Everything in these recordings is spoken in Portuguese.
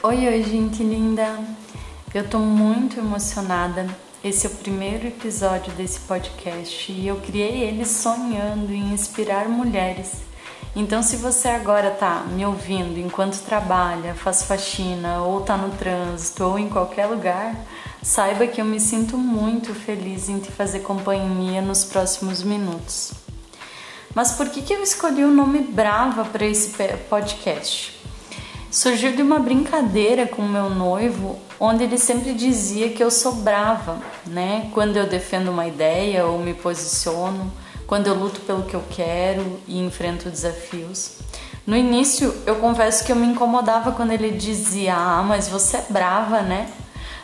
Oi, oi, gente linda! Eu tô muito emocionada. Esse é o primeiro episódio desse podcast e eu criei ele sonhando em inspirar mulheres. Então, se você agora tá me ouvindo enquanto trabalha, faz faxina, ou tá no trânsito, ou em qualquer lugar, saiba que eu me sinto muito feliz em te fazer companhia nos próximos minutos. Mas por que, que eu escolhi o nome Brava para esse podcast? Surgiu de uma brincadeira com meu noivo, onde ele sempre dizia que eu sou brava, né? Quando eu defendo uma ideia ou me posiciono, quando eu luto pelo que eu quero e enfrento desafios. No início, eu confesso que eu me incomodava quando ele dizia: "Ah, mas você é brava, né?"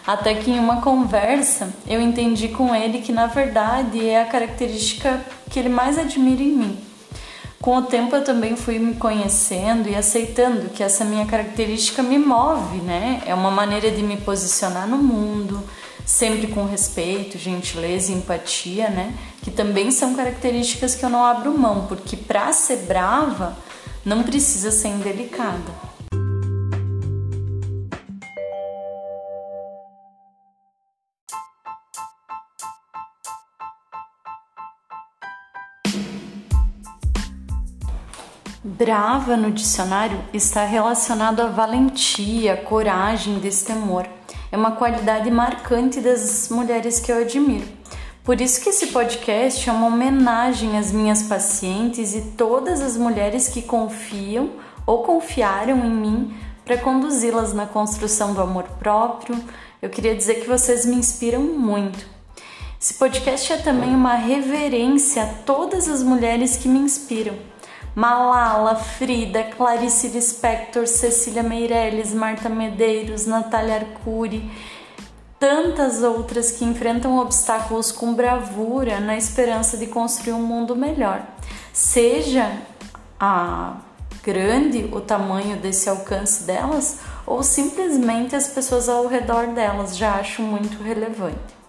Até que em uma conversa eu entendi com ele que na verdade é a característica que ele mais admira em mim com o tempo eu também fui me conhecendo e aceitando que essa minha característica me move, né? É uma maneira de me posicionar no mundo, sempre com respeito, gentileza e empatia, né? Que também são características que eu não abro mão, porque para ser brava não precisa ser indelicada. Brava no dicionário está relacionado à valentia, coragem, destemor. É uma qualidade marcante das mulheres que eu admiro. Por isso que esse podcast é uma homenagem às minhas pacientes e todas as mulheres que confiam ou confiaram em mim para conduzi-las na construção do amor próprio. Eu queria dizer que vocês me inspiram muito. Esse podcast é também uma reverência a todas as mulheres que me inspiram Malala, Frida, Clarice Lispector, Cecília Meirelles, Marta Medeiros, Natália Arcuri, tantas outras que enfrentam obstáculos com bravura na esperança de construir um mundo melhor. Seja a grande o tamanho desse alcance delas ou simplesmente as pessoas ao redor delas, já acho muito relevante.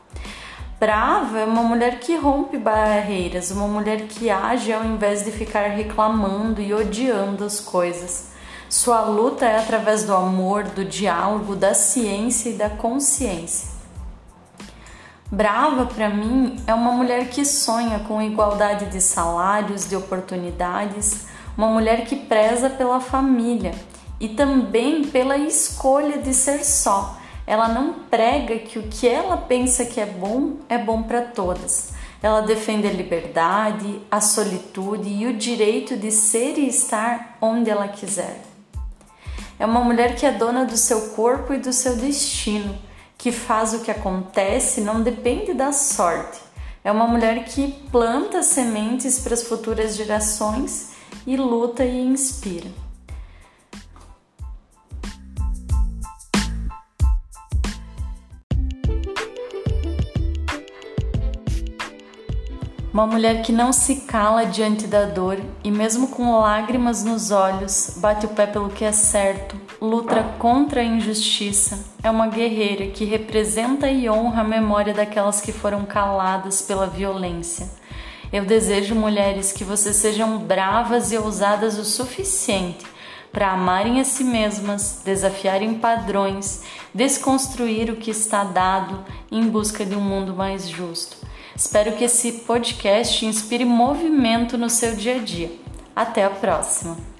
Brava é uma mulher que rompe barreiras, uma mulher que age ao invés de ficar reclamando e odiando as coisas. Sua luta é através do amor, do diálogo, da ciência e da consciência. Brava, para mim, é uma mulher que sonha com igualdade de salários, de oportunidades, uma mulher que preza pela família e também pela escolha de ser só ela não prega que o que ela pensa que é bom é bom para todas. Ela defende a liberdade, a solitude e o direito de ser e estar onde ela quiser. É uma mulher que é dona do seu corpo e do seu destino, que faz o que acontece não depende da sorte. É uma mulher que planta sementes para as futuras gerações e luta e inspira. Uma mulher que não se cala diante da dor e, mesmo com lágrimas nos olhos, bate o pé pelo que é certo, luta contra a injustiça. É uma guerreira que representa e honra a memória daquelas que foram caladas pela violência. Eu desejo, mulheres, que vocês sejam bravas e ousadas o suficiente para amarem a si mesmas, desafiarem padrões, desconstruir o que está dado em busca de um mundo mais justo. Espero que esse podcast inspire movimento no seu dia a dia. Até a próxima!